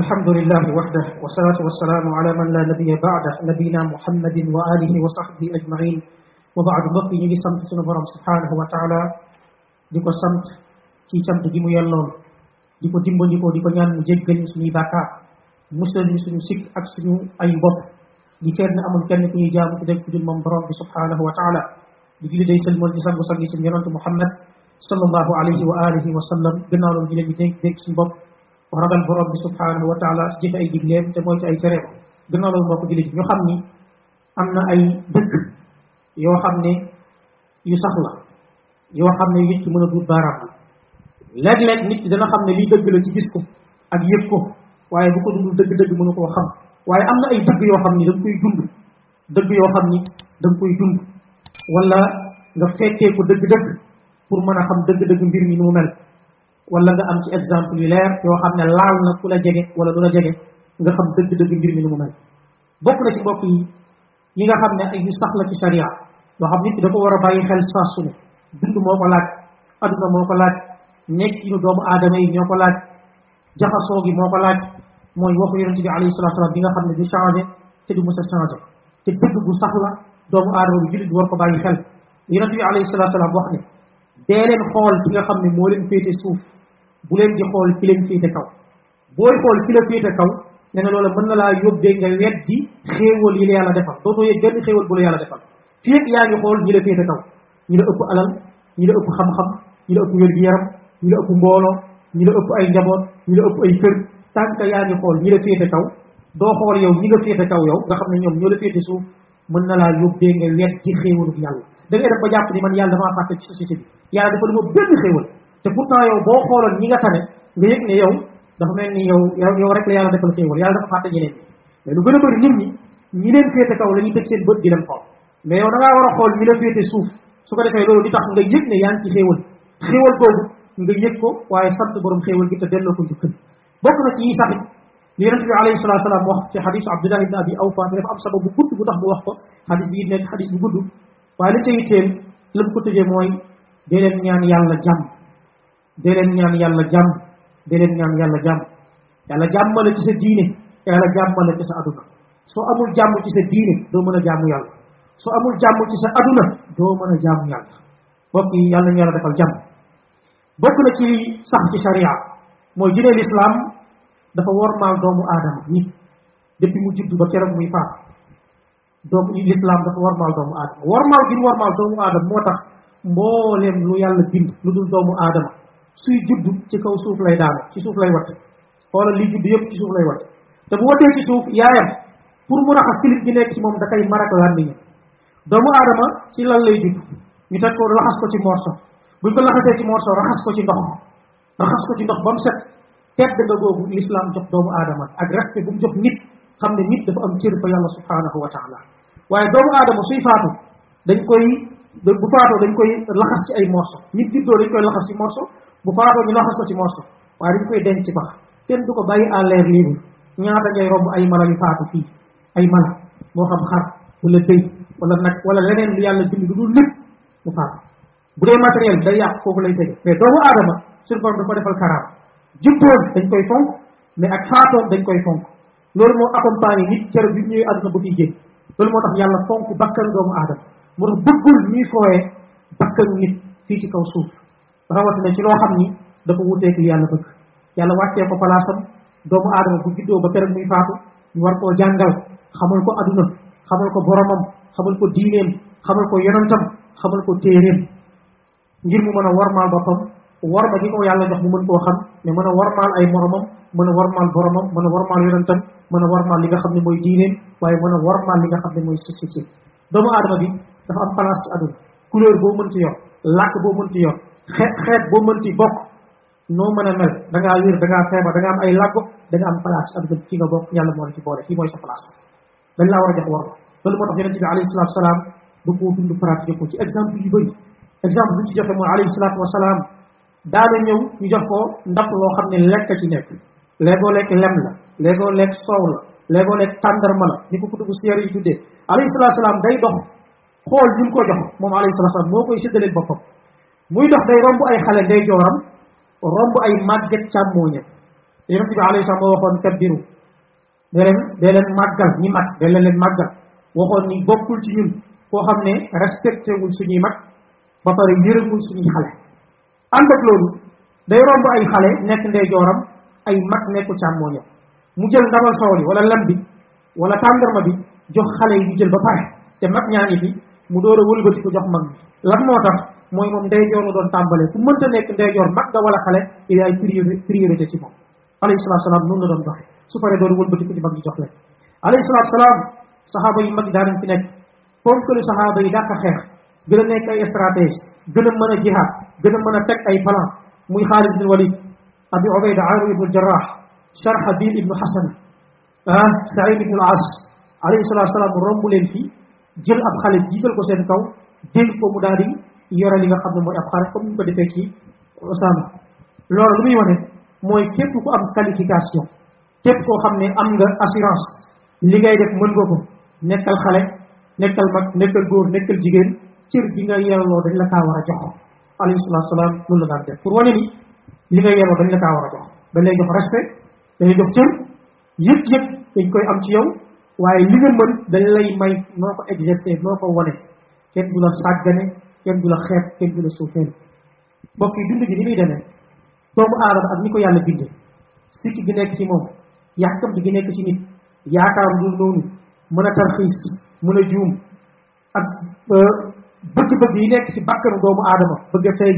الحمد لله وحده والصلاة والسلام على من لا نبي بعده نبينا محمد وآله وصحبه أجمعين. وبعد بقي نبي سمت سنبرم سبحانه وتعالى. ديكو سمت كي سمت جيمو يلون ديكو ديمبو ديكو ديكو نيان مجيبين سني باكا. مسلم سني سيك أكسنو أي بب دي كان أمن كان نكو يجام كدك كدل منبرم سبحانه وتعالى. ديكو دي سلم والجسام وصنع سنجران محمد صلى الله عليه وآله وسلم. جنال جيلي ديك ديك سنبب دي ragal borom bi subhanahu wa taala jëfe ay digleem te mooy ci ay tereem gannaaw loolu mbokk jullit ñu xam ni am na ay dëkk yoo xam ne yu sax la yoo xam ne nit ki mën a duut baaraam la léeg-léeg nit ki dana xam ne lii dëgg la ci gis ko ak yëg ko waaye bu ko dundul dëgg-dëgg mënu koo xam waaye am na ay dëgg yoo xam ni da nga koy dund dëgg yoo xam ni da nga koy dund wala nga fekkee ko dëgg-dëgg pour mën a xam dëgg-dëgg mbir mi nu mu mel wala nga am ci exemple yu leer yoo xam ne laal na ku la jege wala du la jege nga xam dëgg-dëgg mbir mi nu mu mel bokk na ci mbokk yi yi nga xam ne ay yu sax la ci sharia loo xam nit ki da ko war a bàyyi xel saa su ne dund moo ko laaj aduna moo ko laaj nekk yu doomu aadama yi ñoo ko laaj jaxasoo gi moo ko laaj mooy waxu yonente bi alayhi salatu salaam bi nga xam ne du changé te du mës a changé te dëgg bu sax la doomu aadama bi jullit war ko bàyyi xel yonente bi alayhi salatu salaam wax ne dee leen xool ki nga xam ne moo leen féete suuf bu leen di xool ki leen féete kaw booy xool ki la féete kaw nee na loola mën na laa yóbbee nga weddi xéewal yi la yàlla defal dootoo yëg benn xéewal bu la yàlla defal fii yaa ngi xool ñi la féete kaw ñi la ëpp alal ñi la ëpp xam-xam ñi la ëpp wér-gi-yaram ñi la ëpp mbooloo ñi la ëpp ay njaboot ñi la ëpp ay kër que yaa ngi xool ñi la féete kaw doo xool yow ñi nga féete kaw yow nga xam ne ñoom ñoo la féete suuf mën na laa yóbbee nga weddi xéewalu yàlla da ngay def ba jàpp ni man yàlla damaa fàtte ci société bi yàlla dafa lu ma benn xéewal te pourtant yow boo xooloon ñi nga tane nga yëg ne yow dafa mel ni yow yow rek la yàlla defal xéewal yàlla dafa fàtte ñeneen mais lu gën a bëri nit ñi ñi leen féete kaw la ñuy teg seen bët di leen xool mais yow da ngaa war a xool ñi la féete suuf su ko defee loolu di tax nga yëg ne yaa ngi ci xéewal xéewal googu nga yëg ko waaye sant borom xéewal gi te delloo ko njukkal bokk na ci yi saxit li yonente bi alayhi salatu salaam wax ci xadis abdullah ibn abi awfa dafa am sabab bu gudd bu tax bu wax ko xadis bi nekk xadis bu gudd waaye li ca yitteel la mu ko tëjee mooy dee leen ñaan yàlla jàmm. Dee leen ñaan yàlla jàmm. Dee leen ñaan yàlla jàmm. Yàlla jàmmale ci sa diine yàlla jàmmale ci sa aduna soo amul jàmm ci sa diine doo mën a jaamu yàlla. Soo amul jàmm ci sa aduna doo mën a jaamu yàlla. Bokk yi yàlla ñu yàlla defal jàmm. Bokk na ci sax ci sharia mooy diine l'islam dafa wormaal doomu aadama nit depuis mu judd ba keroog muy faat doomu l'islam dafa wormaal doomu aadama. Wormaal gi mu wormaal doomu aadama moo tax mbooleem lu yàlla bind lu dul doomu aadama suy judd ci kaw suuf lay daanu ci suuf lay watt xoolal li judd yëpp ci suuf lay watt te bu watee ci suuf yaayam pour mu raxas silib gi nekk ci moom da koy marak làmmiñam. Doomu aadama ci lan lay judd ñu teg ko laxas ko ci morso. Buñ ko laxasee ci morso raxas ko ci ndox raxas ko ci ndox ba mu set. Tedd nga googu l'islam jox doomu aadama ak respect bu mu jox nit. Xam ne nit dafa am cër fa yàlla subhanahu wa taala waaye doomu aadama suy faatu dañ koy bu faatoo dañ koy laxas ci ay morso. Nit juddoo dañ koy laxas ci morso bu faatoo ñu laxas ko ci morso. Waaye dañ koy denc ci bax kenn du ko bàyyi à l'air libre. Ñaata ngay romb ay mala yu faatu fii? Ay mala. Moo xam xar wala bëy wala nag wala leneen lu yàlla bind lu dul lépp mu faatu. Bu dee matériel day yàq foofu lay tege. Mais doomu aadama suñu borom dafa defal karaam. Juddoom dañ koy fonk mais ak faatoom dañ koy fonk. Loolu moo accompagné nit keroog bi ñëwee àdduna ba fiy génn loolu moo tax yàlla fonk bakkan doomu aadama. Moo tax bëggul ñuy fooyee bakkan nit fii ci kaw suuf. Rawatina ci loo xam ni dafa wuteek li yàlla bëgg. Yàlla wàccee ko palaasam doomu aadama bu juddoo ba keroog muy faatu ñu war koo jàngal xamal ko aduna xamal ko boromam xamal ko diineem xamal ko yonantam xamal ko téeréem ngir mu mën a warmaal boppam warma gi ko yàlla jox mu mën koo xam mais mën a warmaal ay moromam mën a warmaal boromam mën a warmaal yonantam mën a warmaal li nga xam ne mooy diineem waaye mën a warmaal li nga xam ne mooy société doomu aadama bi dafa am place ci aduna couleur boo mënti yor làkk boo mënti yor xeet xeet boo mënti bokk noo mën a mel da ngaa wér da ngaa feebar da nga am ay làggo da nga am place ci aduna fi nga bokk yàlla moo la ci boole fii mooy sa place dañ laa war a jox war loolu moo tax yonente bi alayhi salatu salaam da koo dund pratiqué ko ci exemple yu bëri exemple bi ci joxe mooy alayhi salatu wasalaam daana ñëw ñu jox ko ndax loo xam ne lekk ci nekk. Léegoo lekk lem la léegoo lekk soow la léegoo lekk tàndarma la ni ko kutubu siyar yi tuddee. Alayhi salatu salaam day dox xool ñu ko jox moom alayhi salatu salaam moo koy séddaleen boppam. Muy dox day romb ay xale day jooram romb ay màgget càmmooñam. Yonent bi alayhi salaam moo waxoon kabbiru. Dee leen dee leen màggal ñi mag dee leen leen màggal. Waxoon ni bokkul ci ñun koo xam ne respecté wul suñuy mag ba pare yërëmul suñuy xale. Ànd ak loolu day romb ay xale nekk ndeyjooram ay mag nekku càmmooñam. Mu jël ndabal soow wala lem bi wala tàndarma bi jox xale yi jël ba pare te mag ñaa ngi mu door a ko jox mag bi lan moo tax mooy moom ndeyjoor la doon tàmbalee fu mënta nekk ndeyjoor mag nga wala xale il y a ay priorité ci moom. Alayhi salatu salaam noonu la doon doxe su paree doon wëlbati ko ci mag yi jox leen. Alayhi salatu salaam saxaaba yi mag daanañ fi nekk ponkalu saxaaba yi dàq xeex gën a nekk ay stratégie gën a mën a jihaad بنا من تك أي فلا مي خالد بن الوليد أبي عبيد عامر بن الجراح شرح الدين بن حسن أه؟ سعيد بن العاص ان الصلاة والسلام ان لنفي جل ان خالد جيتل ان كو دين ان مداري يرى ان قبل مو ان خالد كم ان تكي أسامة ان لمي وانه ان كيف كو أب كاليفيكاسيون كيف كو خمني أمغ أسيرانس لغاية دك من غوكو نكال خالد نكال مك نكال غور نكال جيجين تير دينا يالو دين لكاورا جحو kaa war a jox dañ lay jox respect dañ lay jox cër yëg-yëg dañ koy am ci yow waaye li nga mën dañ lay may noo ko exercer noo ko wane kenn du la sàggane kenn du la xeeb kenn du la suufeel mbokk yi dund gi ni muy demee doomu aadama ak ni ko yàlla bindee sikki gi nekk ci moom yàkkam gi nekk ci nit yaakaar dul noonu mën a tarxiis mën a juum ak bëgg-bëgg yi nekk ci bakkanu doomu aadama bëgg a feeñ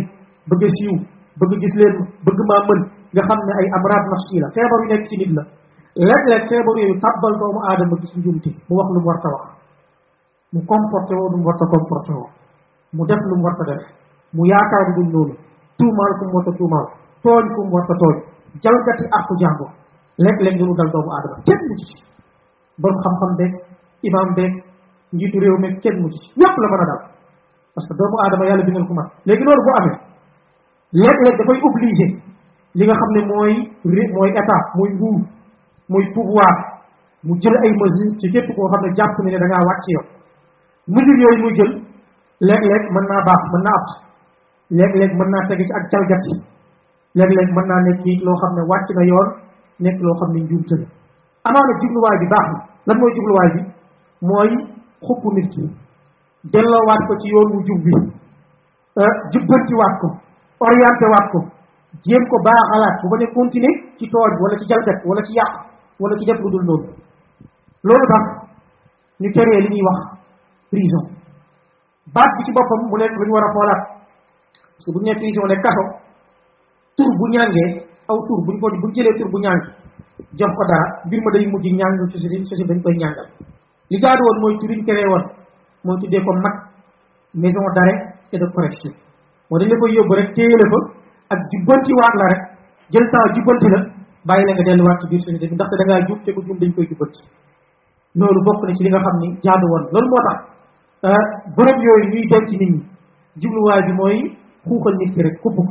bëgg a siiw bëgg gis leen bëgg maa mën nga xam ne ay amraad nafsi la feebar yu nekk ci nit la léeg-léeg feebar yooyu tàbbal doomu aadama gis njumti mu wax lu mu war ta wax mu comporté woo lu mu war ta comporté woo mu def lu mu war ta def mu yaakaar dul noonu tuumaal ku mu war ta tuumaal tooñ ku mu war ta tooñ jalgati àqu jàmbur léeg-léeg lu dal doomu aadama kenn mu ci borom xam-xam beeg imam beeg njiitu réew meeg kenn mu ci ñëpp la mën a dal parce que doomu aadama yàlla bindal ko mat. léegi loolu bu amee léeg-léeg dafay obligé li nga xam ne mooy mooy état mooy nguur mooy pouvoir mu jël ay mesures ci képp koo xam ne jàpp ne ne da ngaa wàcc yow mesures mën naa baax mën naa ab léeg-léeg mën naa tege ci ak jalgati. léeg-léeg mën naa nekk loo xam ne wàcc na yoon nekk loo xam ne njuumte la. amaana jubluwaay bi baax na. lan mooy jubluwaay bi? mooy xupp nit ki. Delloowaat ko ci yoon wu jub bi jubbantiwaat ko orienté waat ko jéem ko baaxalaat bu bañ a continuer ci tooñ wala ci jalgat wala ci yàq wala ci def lu dul loolu loolu tax ñu teree li ñuy wax prison. Baat bi ci boppam mu nekk lu ñu war a xoolaat. Parce que bu ñu prison ne kaso tur bu ñàngee aw tur buñ ko buñ jëlee tur bu ñàng jox ko dara mbir ma day mujj ñàng société société dañ koy ñàngal. Li jaadu woon mooy tur yi ñu teree woon mooy tuddee ko mag maison d'arrêt et de correction moo dañ la koy yóbbu rek téye fa ak jubbanti waat la rek jël temps jubbanti la bàyyi la nga delluwaat ci biir société bi ndaxte da ngaa jub te ko jum dañ koy jubbanti loolu bokk na ci li nga xam ni jaadu woon loolu moo tax bërëb yooyu ñuy denc nit ñi jubluwaay bi mooy xuuxal nit ki rek kupp ko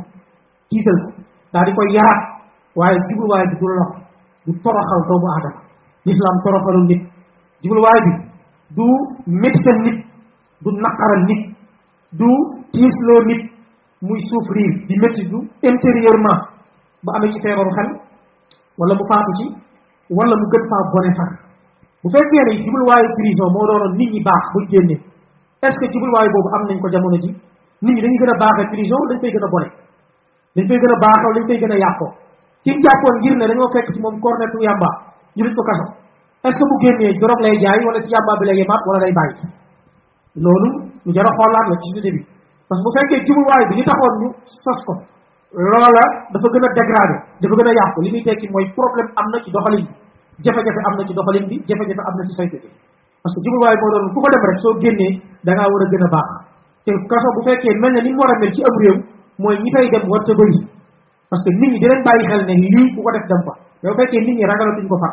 tiital ko daal di koy yaraat waaye jubluwaay bi du lox du toroxal doomu aadama l'islam toroxalul nit jubluwaay bi du métital nit du naqaral nit du tiisloo nit muy souffrir di métti du intérieurement ba amee ci feebaru xel wala mu faatu ci wala mu gën faa bone far. Bu fekkee ne jubluwaayu prison moo doonoon nit ñi baax buñ génnee est ce que jubluwaay boobu am nañ ko jamono ji? Nit ñi dañuy gën a baaxee prison dañ koy gën a bone? Dañ koy gën a baaxoo dañ koy gën a yàqoo ci jàppoon ngir ne dañoo fekk ci moom cornetu yàmba ñu ko kaso est ce que bu génnee dorog lay jaay wala ci yàmba bi lay yemaat wala day bàyyi? Loolu ñu jar a xoolaat la ci société bi. Parce que bu fekkee jubluwaay bi li taxoon ñu sos ko loola dafa gën a dégradé dafa gën a yàqu. Li muy tekki mooy problème am na ci doxalin bi jafe-jafe am na ci doxalin bi jafe-jafe am na ci saytu bi. Parce que jubluwaay moo doon ku ko dem rek soo génnee da ngaa war a gën a baax. Te kaso bu fekkee mel na ni mu war a mel ci am réew mooy ñi fay dem war ta bëri. Parce que nit ñi dinañ bàyyi xel ne lii ku ko def dem fa. Yow fekkee nit ñi ragalatuñ ko far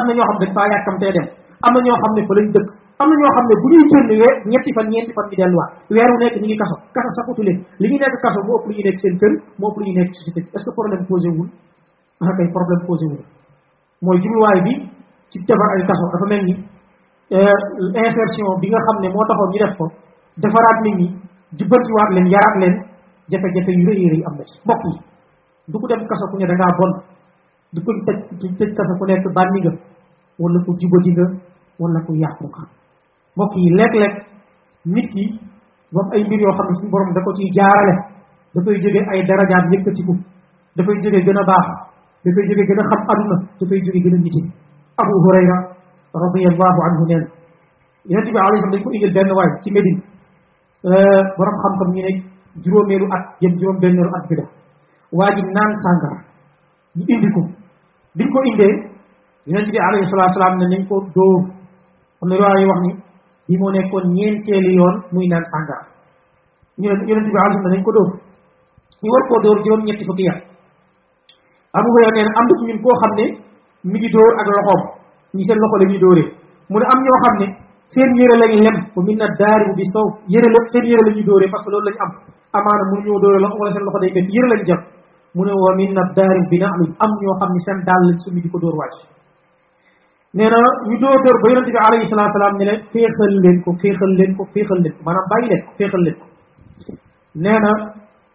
am na ñoo xam dañ faa yàkkamtee dem am na ñoo xam ne fa lañ dëkk. Am ñoo xam bu ñuy génn weer ñetti fan ñeenti fan ñu delluwaat. Weer wu nekk ñu ngi kaso. Kaso saxutu leen. Li ñu nekk kaso moo ëpp lu ñu nekk seen kër moo ëpp lu ñu nekk ci société est ce problème posé wul? Ah kay problème posé wul. Mooy jubluwaay bi ci defar ay kaso dafa mel ni insertion bi nga xam ne moo ñu def ko defaraat nit ñi jubbantiwaat leen yaraat leen yu am na ci. Yi du ko dem kaso ku ne da ngaa bon. Du ko kaso ku nekk bànni nga wala ku jubadi nga wala ku yàqu nga mbokk yi léeg-léeg nit ki moom ay mbir yoo xam ne borom da ko ciy jaarale dafay jóge ay darajaat yëkkatiku dafay jóge gën a baax dafay jóge gën a xam aduna dafay jóge gën a niti abu hurayra radiallahu anhu neen yonente bi alayhi dañ ko indil benn waay ci médine borom xam-xam ñu ne juróomeelu at jëm juróom benneelu at bi la waa ji naan sàngara ñu indi ko biñ ko indee yonente bi alayhi salatu salaam ne nañ ko dóor am na riwaay wax ni bi moo nekkoon ñeenteeli yoon muy naan sàngara ñu ne yonente bi alayhi nañ ko dóor ñu war koo dóor juróom ñetti fukki yat abu hurayra nee na am na ci ñun koo xam ne mi ngi dóor ak loxoom ñi seen loxo la ñuy mu ne am ñoo xam ne seen yére lañ lem wa min na daaribu bi sow yére seen la parce que loolu lañ am. Loxo wala seen loxo day lañ mu ne wa bi am seen di ko dóor نينا يجو دور بيرنتي بي عليه الصلاه والسلام ني فيخل لين كو فيخل لين كو فيخل لين ما باي لين كو فيخل لين نينا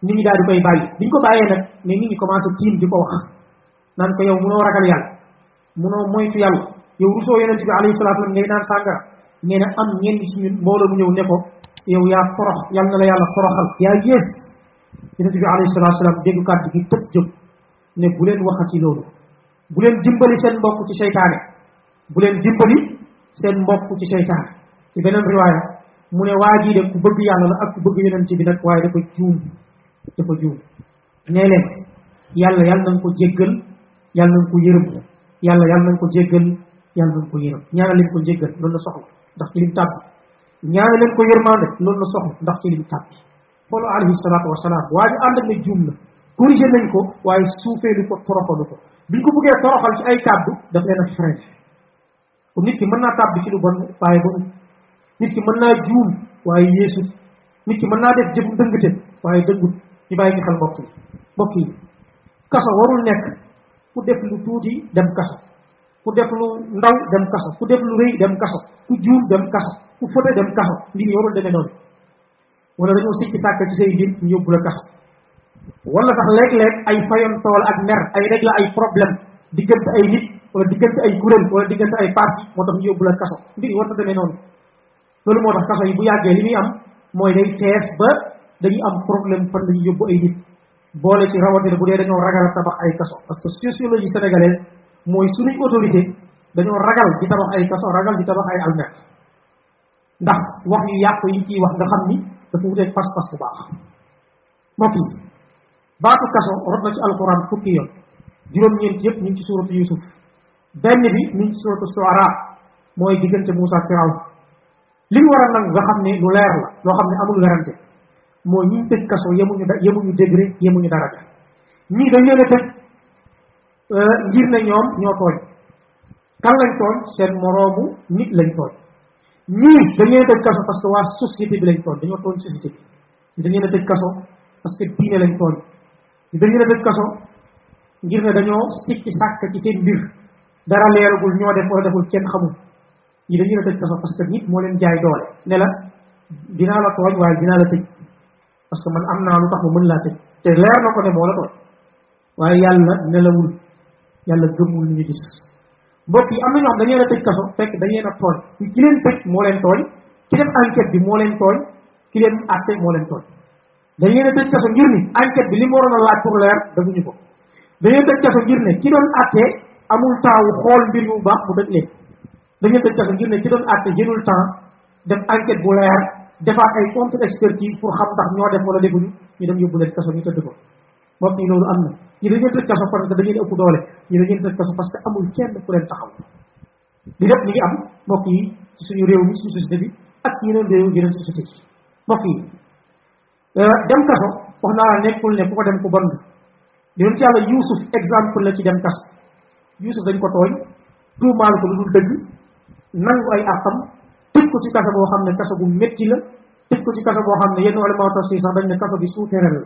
ني ني دا دي باي دي كو بايي نك ني ني كومانسو تيم ديكو واخ نان كو يو مونو راغال يال مونو موي تو يال يو رسو يونتي بي عليه الصلاه والسلام ني نان سانغا نينا ام نين سي ني مولا مو نيو نيكو يو يا فرخ يال نلا يالا bu leen dimbali seen mbokk ci seytaane ci beneen riwaaya mu ne waa de ku bëgg yàlla la ak ku bëgg yonente bi nag waaye dafa juum dafa juum. Nee leen yàlla yàlla nañ ko jéggal yàlla nañ ko yërëm yàlla yàlla nañ ko jéggal yàlla nañ ko yërëm. Ñaanal leen ko jéggal loolu la soxla ndax ci lim tàbbi. Ñaanal leen ko yërmande loolu la soxla ndax ci lim tàbbi. Xoolu alayhi salaatu wasalaam waa ji ànd ak ne juum na. Corrigé nañ ko waaye suufeelu ko toroxalu ko. Biñ ko bëggee toroxal ci ay kàddu daf leen a freiné kon nit ki mën tàbbi ci lu bon waaye bon nit ki mën naa juum waaye yeesut nit ki mën naa def jëf dëngate waaye dëngut ñu ci xel mbokk yi mbokk yi kaso warul nekk ku def lu tuuti dem kaso ku def lu ndaw dem kaso ku def lu rëy dem kaso ku juum dem kaso ku fote dem kaso mbir yi warul demee noonu wala dañoo sikki sàkk ci say mbir ñu yóbbu la kaso wala sax léeg-léeg ay fayon tool ak mer ay règle ay problème diggante ay nit wala diggante ay kuréel wala diggante ay parti moo ñu yóbbu la kaso mbir yi warta demee noonu loolu moo tax kaso yi bu yàggee li muy am mooy day fees ba dañuy am problème fan lañuy yóbbu ay nit boole ci rawatina bu dee dañoo ragal tabax ay kaso parce que sociologie sénégalaise mooy suñuy autorité dañoo ragal di tabax ay kaso ragal di tabax ay almet ndax wax yu yàq yi ciy wax nga xam ni dafa wuteeg pas-pas bu baax mbokk baatu kaso rot na ci alquran fukki yoon juróom-ñeent yëpp ñu ngi ci suuratu yusuf benn bi ñu ngi ci suuratu suara mooy diggante Moussa Firaw li mu war a nag nga xam ne lu leer la loo xam ne amul werante moo ñi tëj kaso yemuñu da yemuñu degré yemuñu daraja. Ñii dañ leen a tëj ngir ne ñoom ñoo tooñ. Kan lañ tooñ? Seen moroomu nit lañ tooñ. Ñii dañ leen a tëj kaso parce que waa société bi lañ tooñ dañoo tooñ société bi. Dañ leen a tëj kaso parce que diine lañ tooñ. Dañ leen a tëj kaso ngir ne dañoo sikki sàkk ci seen mbir dara leeragul ñoo def wala deful kenn xamul. Ñi dañ leen a tëj kaso parce que nit moo leen jaay doole. Ne la dinaa la tooñ waaye dinaa la tëj. Parce que man am naa lu tax ma mën laa tëj. Te leer na ko ne moo la tooñ. Waaye yàlla nelawul. Yàlla gëmul ñu gis. Mbokk yi am na ñoo xam dañ leen a tëj kaso fekk dañ leen a tooñ. Ki leen tëj moo leen tooñ. Ki def enquête bi moo leen tooñ. Ki leen àtte moo leen tooñ. Dañ leen a tëj kaso ngir ni enquête bi li mu waroon a laaj pour leer defuñu ko. Dañ leen tëj kaso ngir ne ki doon àtte amul temps xool mbir yu baax mu dëj leen dañ leen tëj kaso ngir ne ki doon àtte jëlul temps def enquête bu leer defaat ay contre expertise pour xam ndax ñoo def wala defuñu ñu dem yóbbu leen kaso ñu tëdd ko mbokk yi loolu am na ñi dañu tëj kaso parce que dañu ëpp doole ñi dañu tëj kaso parce que amul kenn ku leen taxaw li lépp ñi ngi am mbokk yi ci suñu réew mi suñu société bi ak yeneen réew yeneen société yi mbokk yi dem kaso wax naa la nekkul ne ku ko dem ku bon yonent yàlla Yuusuf exemple la ci dem kaso Yuusuf dañ ko tooñ tuumaal ko lu dul dëgg nangu ay àqam tëj ko ci kaso boo xam ne kaso bu métti la tëj ko ci kaso boo xam ne yenn tax si sax dañ ne kaso bi souterrain la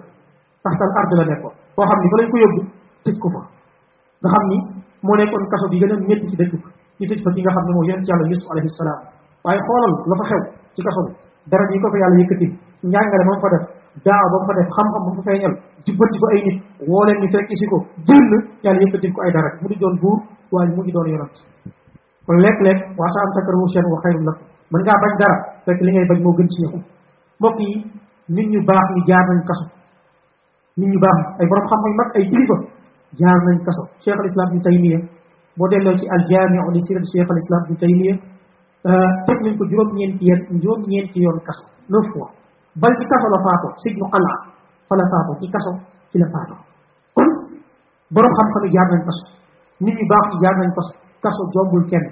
taxtal ard la nekkoon boo xam ni fa lañ ko yóbbu tëj ko fa nga xam ni moo nekkoon kaso bi gën a métti ci dëkk ba ñu tëj fa ki nga xam ne moo yonent yàlla Yuusuf alayhi salaam waaye xoolal la fa xew ci kaso bi dara yi ko fa yàlla yëkkati njàngale moom fa def daaw ba mu fa def xam-xam ba mu feeñal jubbanti ko ay nit woo leen ni fekk si ko jënd yàlla yëkkatil ko ay dara. Mu di doon buur waaye mu ngi doon yonant kon léeg-léeg waa sa am takrahu seen wa xayrun lakum. Mën ngaa bañ dara fekk li ngay bañ moo gën ci mbokk yi nit ñu baax ñi jaar nañ kaso. Nit ñu baax ay borom xam-xam mag ay kilifa jaar nañ kaso. Cheikh al islam ibn taymiya boo delloo ci al jamiu li sirat cheikh al islam ibn taymiya teg nañ ko juróom-ñeenti yeen juróom-ñeenti yoon kaso neuf fois bal ci kaso la faatoo sijnu qala fa la faatoo ci kaso ci la faatoo kon borom xam-xam jaar nañ kaso nit ñu baax ñi jaar nañ kaso kaso jombul kenn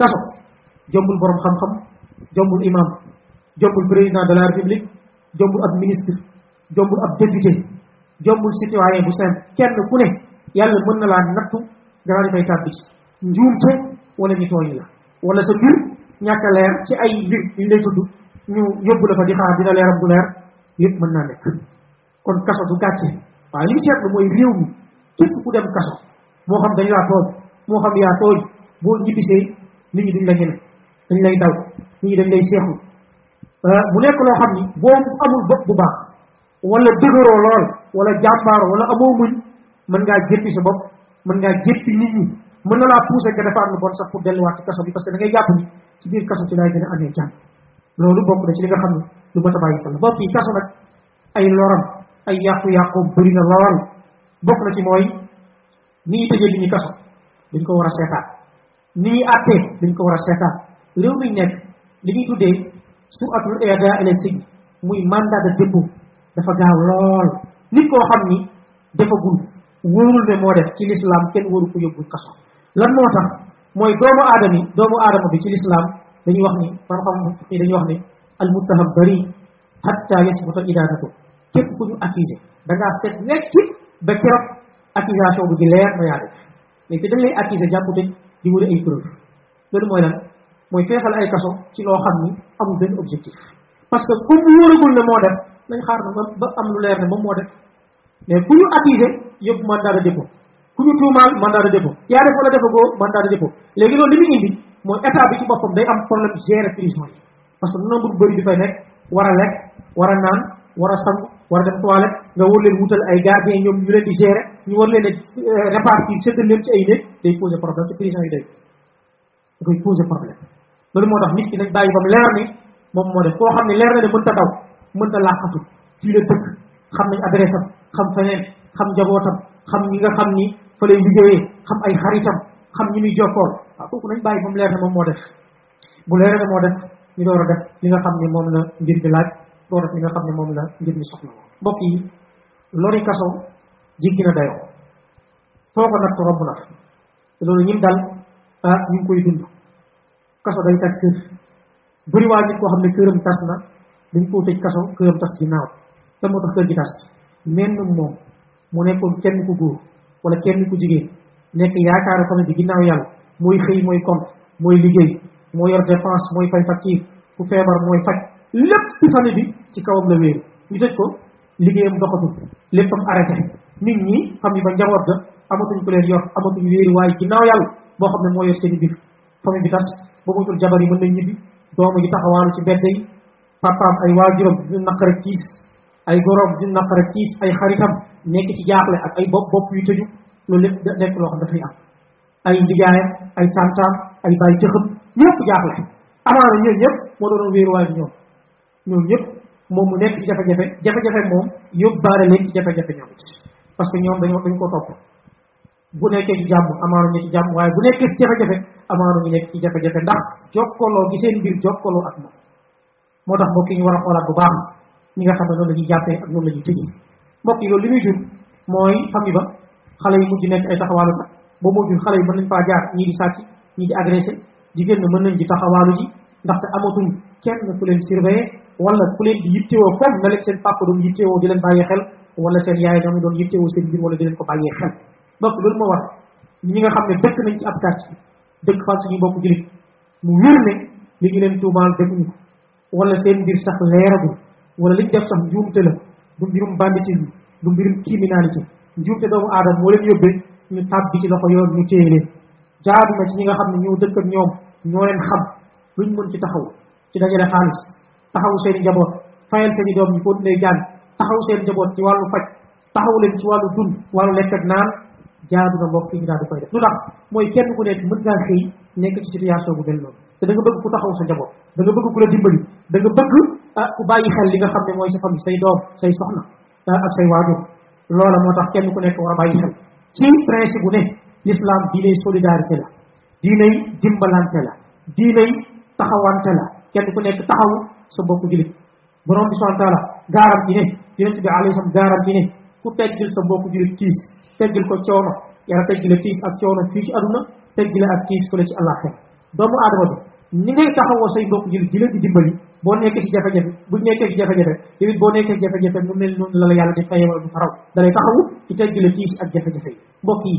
kaso jombul borom xam-xam jombul imam jombul président de la république jombul ab ministre jombul ab député jombul citoyen bu simple kenn ku ne yàlla mën na laa nattu nga daal di fay tàbbi ci. Njuumte wala ñu tooñ la. Wala sa mbir ñàkk a leer ci ay mbir yu lay tudd ñu yóbbu la fa di xaar dina leeram du leer yëpp mën naa nekk kon kaso du gàcce waaye li seetlu mooy réew mi képp ku dem kaso moo xam dañ laa tooñ moo xam yaa tooñ boo ñibbisee nit ñi duñ la ñeme dañ lay daw nit ñi dañ lay seexlu mu nekk loo xam ni? Boo amul bopp bu baax wala dëgëroo lool wala jàmbaaro wala amoo muñ mën ngaa jéppi sa bopp mën ngaa jéppi nit ñi mën na laa poussé nga defaat lu bon sax pour delluwaat ci kaso bi parce que da ngay jàpp ni ci biir kaso ci laay gën a amee jàmm loolu bokk na ci li nga xam ne lu mat a bàyyi xel bokk yi kaso nag ay loram ay yàqu-yàqoom bëri na lool bokk na ci mooy ni ñuy tëjee li ñu dañ ko war a ni ñuy dañ ko war a réew mi nekk li ñuy tuddee su atul eeda ila sig muy mandat de dépôt dafa gaaw lool nit koo xam ni defagul wóorul ne moo def ci l'islam kenn waru ko yóbbu kaso lan moo tax mooy doomu aadami doomu aadama bi ci l'islam dañuy wax ni xam xam fi dañuy wax ni al muttaham bari hatta yasbuta idanatu képp ku ñu accusé da ngaa seet ci ba keroog accusation bi di leer na yaa def te dañ lay accusé jàpp tëj di wuri ay preuve loolu mooy lan mooy feexal ay kaso ci loo xam ni amul benn objectif parce que comme wóoragul ne moo def nañ xaar ba am lu leer ne moom moo def mais ku ñu accusé yóbbu mandat de dépôt ku ñu tuumaal mandat de dépôt yaa def wala defagoo mandat de dépôt léegi loolu li muy indi mooy état bi ci boppam day am problème gérer prison yi parce que nombre bu bëri di fay nekk war a lekk war a naan war a sangu war a dem toilette nga war leen wutal ay gardien ñoom ñu leen di gérer ñu war leen a répartir séddal leen ci ay néeg day poser problème ci prison yi day da koy poser problème. Loolu moo tax nit ki nag bàyyi ba leer ni moom moo def koo xam ne leer na ne mënta daw mënta laaxatu fii la dëkk xam nañ adresse am xam feneen xam njabootam xam ñi nga xam ni fa lay liggéeyee xam ay xaritam xam ñi muy jokkool. Waaw kooku nañ bàyyi ba mu leer ne moom moo def bu leer ne moo def ñu door a def li nga xam ne moom la laaj door def li nga xam ne moom la soxla mbokk yi lori kaso jéggi na dayoo foo ko natt romb na loolu ñim dal ah ñu ngi koy dund. Kaso day tas kër. Bëri waa nit koo xam ne këram tas na dañ koo tëj kaso këram tas ginnaaw. Te moo tax kër gi tas? Menn moom mu nekkoon kenn ku góor wala kenn ku jigéen nekk famille bi ginnaaw yàlla mooy xëy mooy compte mooy liggéey moo yor dépense mooy fay facture ku feebar mooy faj lépp famille bi ci kawam la wéeru. Ñu tëj ko liggéeyam doxatul léppam arrêté. Nit ñi famille ba njaboot ga amatuñ ko leen yor amatuñ wéeru waaye ginnaaw yàlla boo xam ne moo yor seen biir. Famille bi tas ba mutul jabar yi mën nañ ñibbi doomu ji taxawaalu ci mbedd yi papaam ay waajuram di naqar ak tiis ay goroom di naqar ak tiis ay xaritam nekk ci jaaxle ak ay bopp bopp yu tëju loolu lépp loo xam ay ndijaayam ay tantaam ay bàyyi tëxam ñëpp jaaxle amaana ñooñu ñëpp moo doon wéeruwaay ñoom ñoom ñëpp moom mu nekk ci jafe-jafe jafe-jafe moom yóbbaale leen ci jafe-jafe ñoom parce que ñoom dañoo dañ ko topp bu nekkee ci jàmm amaana ñu ci jàmm waaye bu nekkee ci jafe-jafe amaana ñu nekk ci jafe-jafe ndax jokkaloo gi seen mbir jokkaloo ak moom moo tax mbokk yi ñu war a xoolaat bu baax ñi nga xam noonu la ñuy ak noonu la ñuy mbokk yi loolu li jur mooy famille ba xale yi mujj nekk ay taxawaalu moo jur xale yi mën nañ faa jaar ñii di sàcc ñii di agressé. Jigéen ñi mën nañ di taxawaalu ji ndaxte amatuñ kenn ku leen surveiller wala ku leen di yittewoo comme na leen seen papa doon yittewoo di leen bàyyee xel wala seen yaay ñoom doon yittewoo seen leen moo war ñi nga xam ne dëkk nañ ci ab quartier dëkk fan suñu bokk julit mu wér ne li ñu leen tuumaal defuñu ko wala seen mbir sax leeragul wala liñ def sax njuumte la du mbirum banditisme du mbirum criminalité. Njuumte doomu aadama moo leen ñu tàbbi ci loxo yoon ñu téye leen ñi nga xam ne ñoo dëkk ak ñoom ñoo leen xam luñ mën ci taxaw ci dajale xaalis taxawu seeni njaboot fayal seeni doom ñu continuer jàng taxaw seen njaboot ci wàllu faj taxaw leen ci wàllu dund wàllu lekk ak naan. Jaadu na mbokk yi ñu daal di koy def. Lu tax? Mooy kenn ku nekk mën ngaa xëy nekk ci situation bu mel noonu. Te da nga bëgg ku taxaw sa njaboot da nga bëgg ku la dimbali da nga bëgg ah ku bàyyi xel li nga xam ne mooy sa famille say doom say soxna ak say waajur. Loola moo tax kenn ku nekk war a bàyyi xel. Ci principe bu ne l'islam diinay solidarité la diinay dimbalante la diinay taxawante la. Kenn ku nekk taxaw sa bopp julit borom bi subhanahu taala garanti ne yonente bi alayhi salam garanti ne ku teggil sa bopp julit tiis teggil ko coono yàlla teggile tiis ak coono fii ci aduna teggile ak tiis fële ci àllaaxira. Doomu aadama bi ni ngay taxawoo say mbokk julit di di dimbali boo nekkee ci jafe-jafe bu nekkee ci jafe-jafe yow it boo nekkee ci jafe-jafe mu mel noonu la la yàlla di fayee wala du faraw da lay taxawu ci teggile tiis ak jafe-jafe yi mbokk yi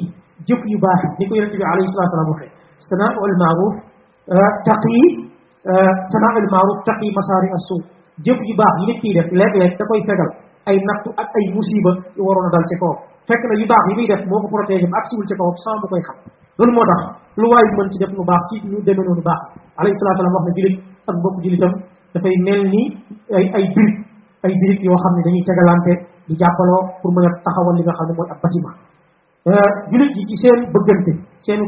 jëf yu baax ni ko yonente bi alayhi salatu salaam waxee sanaa al maaruf taqi sanaa al maaruf taqi masaari as suuf jëf yu baax yi nit kiy def léeg-léeg da koy fegal ay nattu ak ay musiba yu waroon a dal ci kawam fekk na yu baax yi muy def moo ko protégé ba ak siwul ci kawam sans mu koy xam loolu moo tax lu waay mën ci def lu baax ci ñu demee noonu baax. Alayhi salatu salaam wax na jullit ak mbokk jullitam dafay mel ni ay ay yoo xam ne dañuy tegalante di jàppaloo pour mën a taxawal li nga xam ne mooy ab bâtiment. Julit yi ci seen bëggante seenu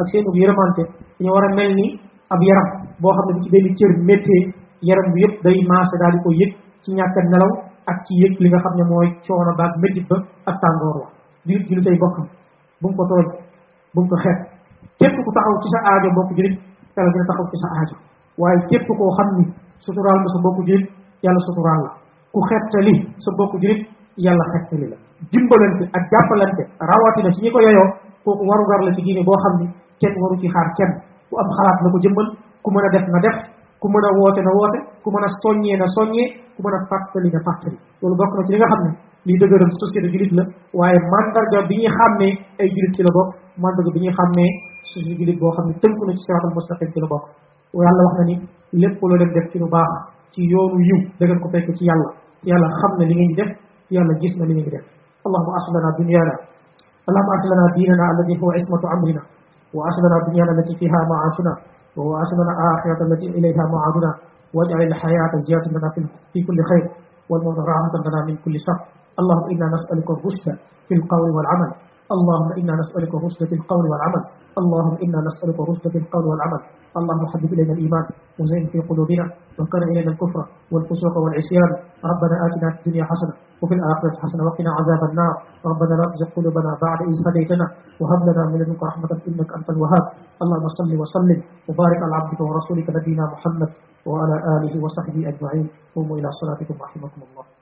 ak seenu yërëmante dañu war a mel ni ab yaram boo xam ne bu yëpp day maase daal ko yëg ci ñàkk a nelaw ak ci yëg li nga xam ne mooy coono baag métit ba ak tàngoor wa. Jullit julit ay bokkam bu mu ko tooñ bu ko xeet képp ku taxaw ci sa aajo mbokk julit yàlla dina taxaw ci sa aajo. Waaye képp koo xam ni suturaal nga sa mbokk julit yàlla la. Ku xettali sa mbokk julit yàlla xettali la. Dimbalante ak jàppalante rawatina ci ñi ko yoyoo kooku warugar la ci diine boo xam ni kenn waru ci xaar kenn. Ku am xalaat na ko jëmbal ku mën a def na def ku mën a woote na woote ku mën a soññee na soññee ku mën a fàttali na fàttali. Loolu bokk na ci li xam ne lii dëgëral société julit la waaye mandarga bi ñuy xàmmee ay julit ci bokk. Mandarga bi ñuy xàmmee société julit boo xam ne tënku na ci siratal mustaqim ci la bokk yàlla wax na ni lépp loo leen def ci lu baax ci yoonu yiw da ngeen ko fekk ci yàlla yàlla xam na li ngeen def yàlla gis na li ngeen def لنا دنيانا اللهم أصل لنا ديننا الذي هو عصمة أمرنا وأصل لنا دنيانا التي فيها معاشنا وأصل لنا آخرة التي إليها معادنا واجعل الحياة زيادة لنا في كل خير والموت راحة لنا من كل شر اللهم إنا نسألك الرشد في القول والعمل اللهم إنا نسألك في القول والعمل. اللهم إنا نسألك في القول والعمل. اللهم حبب إلينا الإيمان وزين في قلوبنا وكره إلينا الكفر والفسوق والعصيان. ربنا آتنا في الدنيا حسنة وفي الآخرة حسنة وقنا عذاب النار. ربنا لا تزغ قلوبنا بعد إذ هديتنا وهب لنا من لدنك رحمة إنك أنت الوهاب. اللهم صل وسلم وبارك على عبدك ورسولك نبينا محمد وعلى آله وصحبه أجمعين. قوموا إلى صلاتكم رحمكم الله.